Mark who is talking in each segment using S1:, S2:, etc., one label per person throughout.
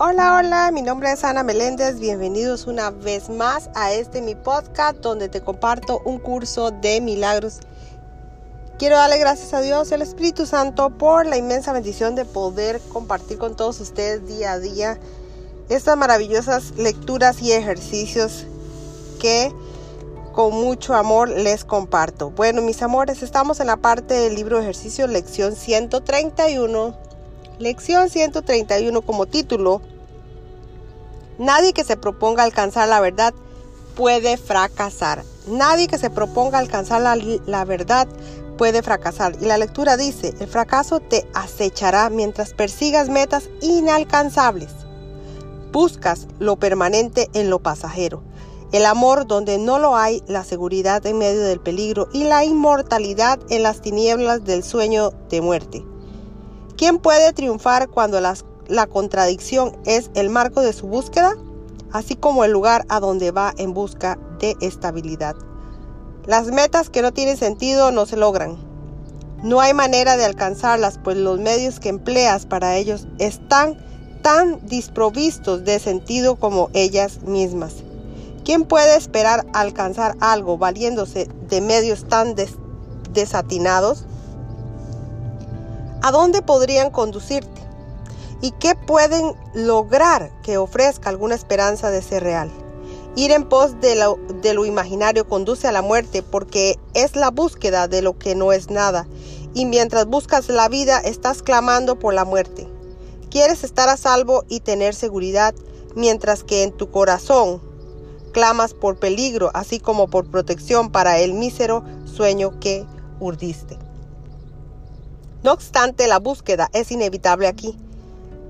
S1: Hola, hola, mi nombre es Ana Meléndez, bienvenidos una vez más a este mi podcast donde te comparto un curso de milagros. Quiero darle gracias a Dios, el Espíritu Santo, por la inmensa bendición de poder compartir con todos ustedes día a día estas maravillosas lecturas y ejercicios que con mucho amor les comparto. Bueno, mis amores, estamos en la parte del libro de ejercicios, lección 131 Lección 131 como título. Nadie que se proponga alcanzar la verdad puede fracasar. Nadie que se proponga alcanzar la, verdad puede fracasar. Y la lectura dice, el fracaso te acechará mientras persigas metas inalcanzables. Buscas lo permanente en lo pasajero. El amor donde no lo hay, la seguridad en medio del peligro y la inmortalidad en las tinieblas del sueño de muerte. ¿Quién puede triunfar cuando la contradicción es el marco de su búsqueda? Así como el lugar a donde va en busca de estabilidad. Las metas que no tienen sentido no se logran. No hay manera de alcanzarlas, pues los medios que empleas para ellos están tan desprovistos de sentido como ellas mismas. ¿Quién puede esperar alcanzar algo valiéndose de medios tan desatinados? ¿A dónde podrían conducirte? ¿Y qué pueden lograr que ofrezca alguna esperanza de ser real? Ir en pos de lo, de lo imaginario conduce a la muerte porque es la búsqueda de lo que no es nada. Y mientras buscas la vida estás clamando por la muerte. Quieres estar a salvo y tener seguridad, mientras que en tu corazón clamas por peligro, así como por protección para el mísero sueño que urdiste. No obstante, la búsqueda es inevitable aquí.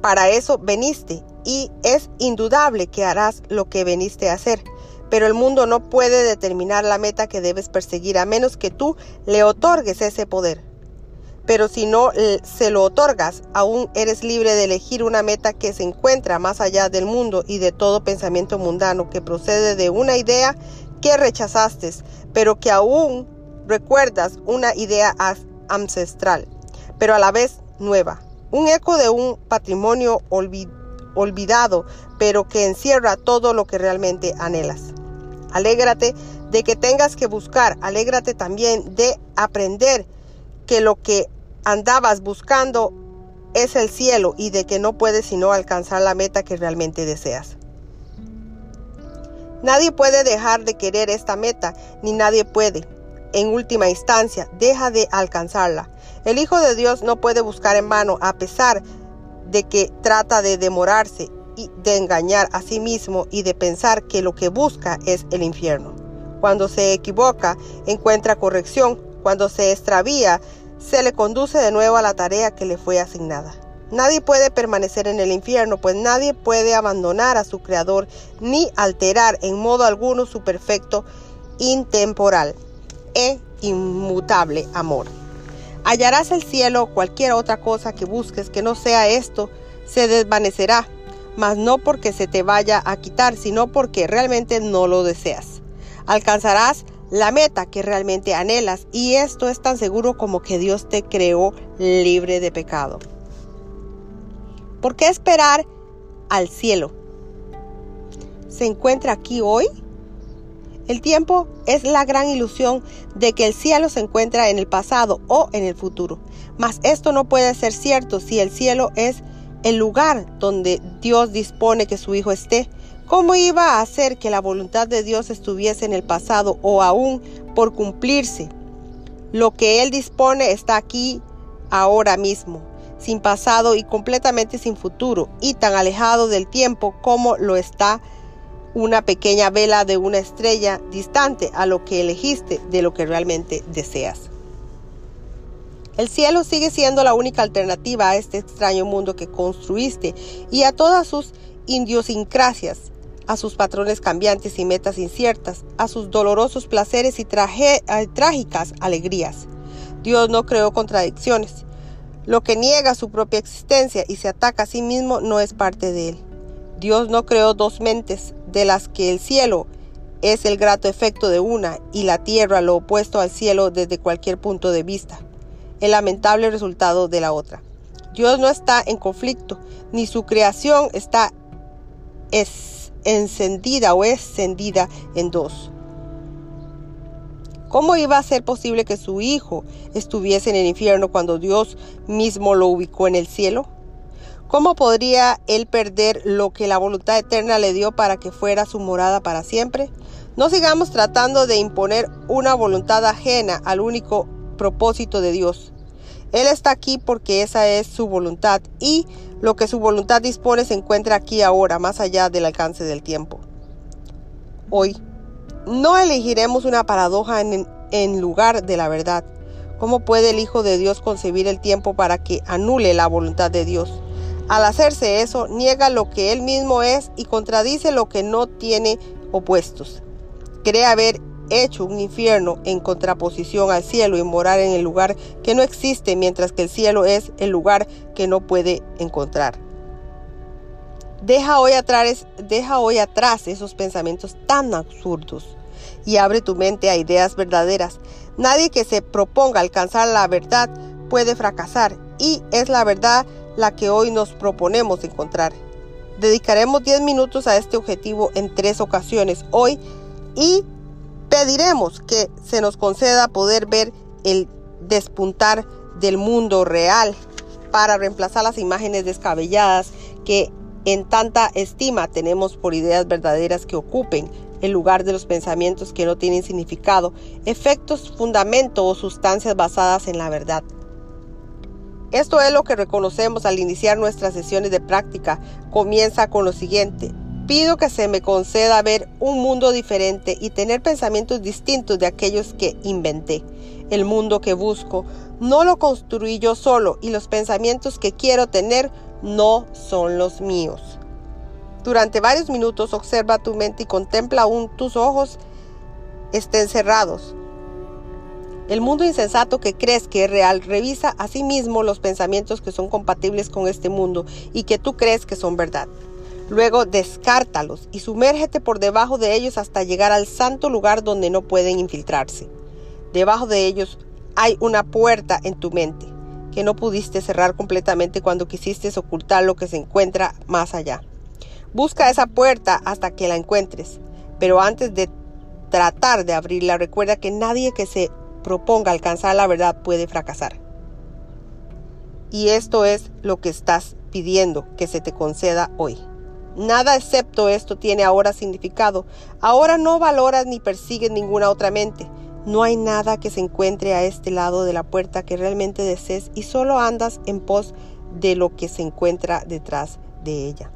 S1: Para eso veniste y es indudable que harás lo que veniste a hacer. Pero el mundo no puede determinar la meta que debes perseguir a menos que tú le otorgues ese poder. Pero si no se lo otorgas, aún eres libre de elegir una meta que se encuentra más allá del mundo y de todo pensamiento mundano que procede de una idea que rechazaste, pero que aún recuerdas una idea ancestral pero a la vez nueva. Un eco de un patrimonio olvidado, pero que encierra todo lo que realmente anhelas. Alégrate de que tengas que buscar, alégrate también de aprender que lo que andabas buscando es el cielo y de que no puedes sino alcanzar la meta que realmente deseas. Nadie puede dejar de querer esta meta, ni nadie puede, en última instancia, deja de alcanzarla. El Hijo de Dios no puede buscar en vano a pesar de que trata de demorarse y de engañar a sí mismo y de pensar que lo que busca es el infierno. Cuando se equivoca, encuentra corrección. Cuando se extravía, se le conduce de nuevo a la tarea que le fue asignada. Nadie puede permanecer en el infierno, pues nadie puede abandonar a su Creador ni alterar en modo alguno su perfecto, intemporal e inmutable amor. Hallarás el cielo cualquier otra cosa que busques que no sea esto, se desvanecerá, mas no porque se te vaya a quitar, sino porque realmente no lo deseas. Alcanzarás la meta que realmente anhelas y esto es tan seguro como que Dios te creó libre de pecado. ¿Por qué esperar al cielo? ¿Se encuentra aquí hoy? El tiempo es la gran ilusión de que el cielo se encuentra en el pasado o en el futuro. Mas esto no puede ser cierto si el cielo es el lugar donde Dios dispone que su Hijo esté. ¿Cómo iba a hacer que la voluntad de Dios estuviese en el pasado o aún por cumplirse? Lo que Él dispone está aquí ahora mismo, sin pasado y completamente sin futuro, y tan alejado del tiempo como lo está una pequeña vela de una estrella distante a lo que elegiste de lo que realmente deseas. El cielo sigue siendo la única alternativa a este extraño mundo que construiste y a todas sus idiosincrasias, a sus patrones cambiantes y metas inciertas, a sus dolorosos placeres y trágicas alegrías. Dios no creó contradicciones. Lo que niega su propia existencia y se ataca a sí mismo no es parte de él. Dios no creó dos mentes, de las que el cielo es el grato efecto de una y la tierra lo opuesto al cielo desde cualquier punto de vista, el lamentable resultado de la otra. Dios no está en conflicto, ni su creación está encendida o encendida en dos. ¿Cómo iba a ser posible que su hijo estuviese en el infierno cuando Dios mismo lo ubicó en el cielo? ¿Cómo podría él perder lo que la voluntad eterna le dio para que fuera su morada para siempre? No sigamos tratando de imponer una voluntad ajena al único propósito de Dios. Él está aquí porque esa es su voluntad y lo que su voluntad dispone se encuentra aquí ahora, más allá del alcance del tiempo. Hoy, no elegiremos una paradoja en, en lugar de la verdad. ¿Cómo puede el Hijo de Dios concebir el tiempo para que anule la voluntad de Dios? Al hacerse eso, niega lo que él mismo es y contradice lo que no tiene opuestos. Cree haber hecho un infierno en contraposición al cielo y morar en el lugar que no existe, mientras que el cielo es el lugar que no puede encontrar. Deja hoy atrás, deja hoy atrás esos pensamientos tan absurdos y abre tu mente a ideas verdaderas. Nadie que se proponga alcanzar la verdad puede fracasar y es la verdad la que hoy nos proponemos encontrar. Dedicaremos 10 minutos a este objetivo en tres ocasiones hoy y pediremos que se nos conceda poder ver el despuntar del mundo real para reemplazar las imágenes descabelladas que en tanta estima tenemos por ideas verdaderas que ocupen el lugar de los pensamientos que no tienen significado, efectos, fundamento o sustancias basadas en la verdad. Esto es lo que reconocemos al iniciar nuestras sesiones de práctica. Comienza con lo siguiente. Pido que se me conceda ver un mundo diferente y tener pensamientos distintos de aquellos que inventé. El mundo que busco no lo construí yo solo y los pensamientos que quiero tener no son los míos. Durante varios minutos observa tu mente y contempla aún tus ojos estén cerrados. El mundo insensato que crees que es real revisa a sí mismo los pensamientos que son compatibles con este mundo y que tú crees que son verdad. Luego descártalos y sumérgete por debajo de ellos hasta llegar al santo lugar donde no pueden infiltrarse. Debajo de ellos hay una puerta en tu mente que no pudiste cerrar completamente cuando quisiste ocultar lo que se encuentra más allá. Busca esa puerta hasta que la encuentres, pero antes de tratar de abrirla recuerda que nadie que se proponga alcanzar la verdad puede fracasar. Y esto es lo que estás pidiendo que se te conceda hoy. Nada excepto esto tiene ahora significado. Ahora no valoras ni persigues ninguna otra mente. No hay nada que se encuentre a este lado de la puerta que realmente desees y solo andas en pos de lo que se encuentra detrás de ella.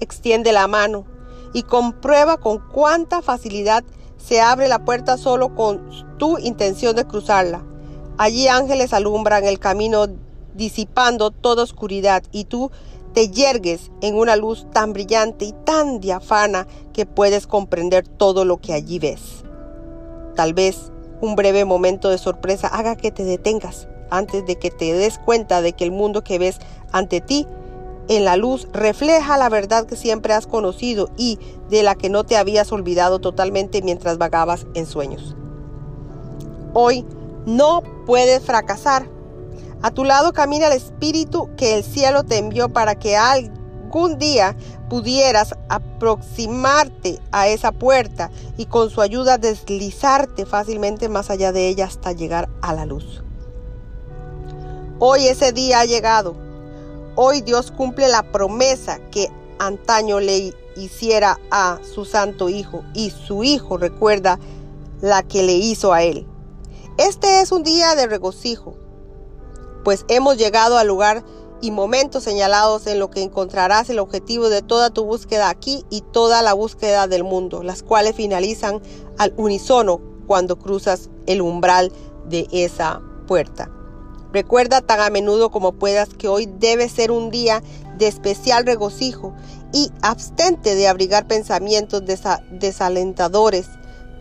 S1: Extiende la mano y comprueba con cuánta facilidad se abre la puerta solo con tu intención de cruzarla. Allí ángeles alumbran el camino disipando toda oscuridad y tú te yergues en una luz tan brillante y tan diafana que puedes comprender todo lo que allí ves. Tal vez un breve momento de sorpresa haga que te detengas antes de que te des cuenta de que el mundo que ves ante ti en la luz refleja la verdad que siempre has conocido y de la que no te habías olvidado totalmente mientras vagabas en sueños. Hoy no puedes fracasar. A tu lado camina el espíritu que el cielo te envió para que algún día pudieras aproximarte a esa puerta y con su ayuda deslizarte fácilmente más allá de ella hasta llegar a la luz. Hoy ese día ha llegado Hoy Dios cumple la promesa que antaño le hiciera a su santo Hijo y su Hijo recuerda la que le hizo a él. Este es un día de regocijo, pues hemos llegado al lugar y momentos señalados en lo que encontrarás el objetivo de toda tu búsqueda aquí y toda la búsqueda del mundo, las cuales finalizan al unísono cuando cruzas el umbral de esa puerta. Recuerda tan a menudo como puedas que hoy debe ser un día de especial regocijo y abstente de abrigar pensamientos desalentadores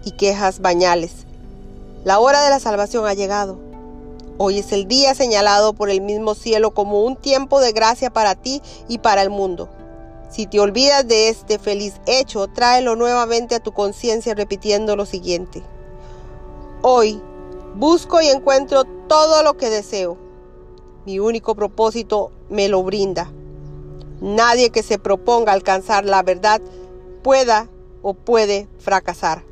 S1: y quejas bañales. La hora de la salvación ha llegado. Hoy es el día señalado por el mismo cielo como un tiempo de gracia para ti y para el mundo. Si te olvidas de este feliz hecho, tráelo nuevamente a tu conciencia repitiendo lo siguiente. Hoy Busco y encuentro todo lo que deseo. Mi único propósito me lo brinda. Nadie que se proponga alcanzar la verdad pueda o puede fracasar.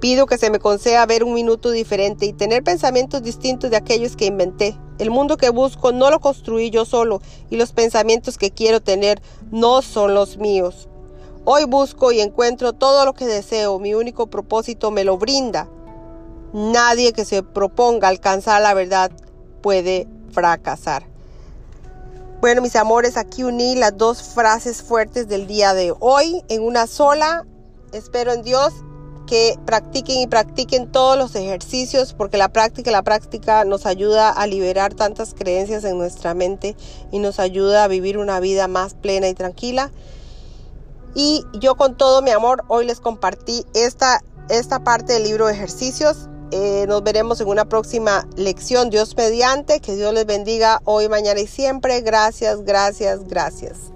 S1: Pido que se me conceda ver un minuto diferente y tener pensamientos distintos de aquellos que inventé. El mundo que busco no lo construí yo solo y los pensamientos que quiero tener no son los míos. Hoy busco y encuentro todo lo que deseo. Mi único propósito me lo brinda. Nadie que se proponga alcanzar la verdad puede fracasar. Bueno, mis amores, aquí uní las dos frases fuertes del día de hoy en una sola. Espero en Dios que practiquen y practiquen todos los ejercicios porque la práctica, la práctica nos ayuda a liberar tantas creencias en nuestra mente y nos ayuda a vivir una vida más plena y tranquila. Y yo con todo mi amor hoy les compartí esta, esta parte del libro de ejercicios. Eh, nos veremos en una próxima lección, Dios mediante. Que Dios les bendiga hoy, mañana y siempre. Gracias, gracias, gracias.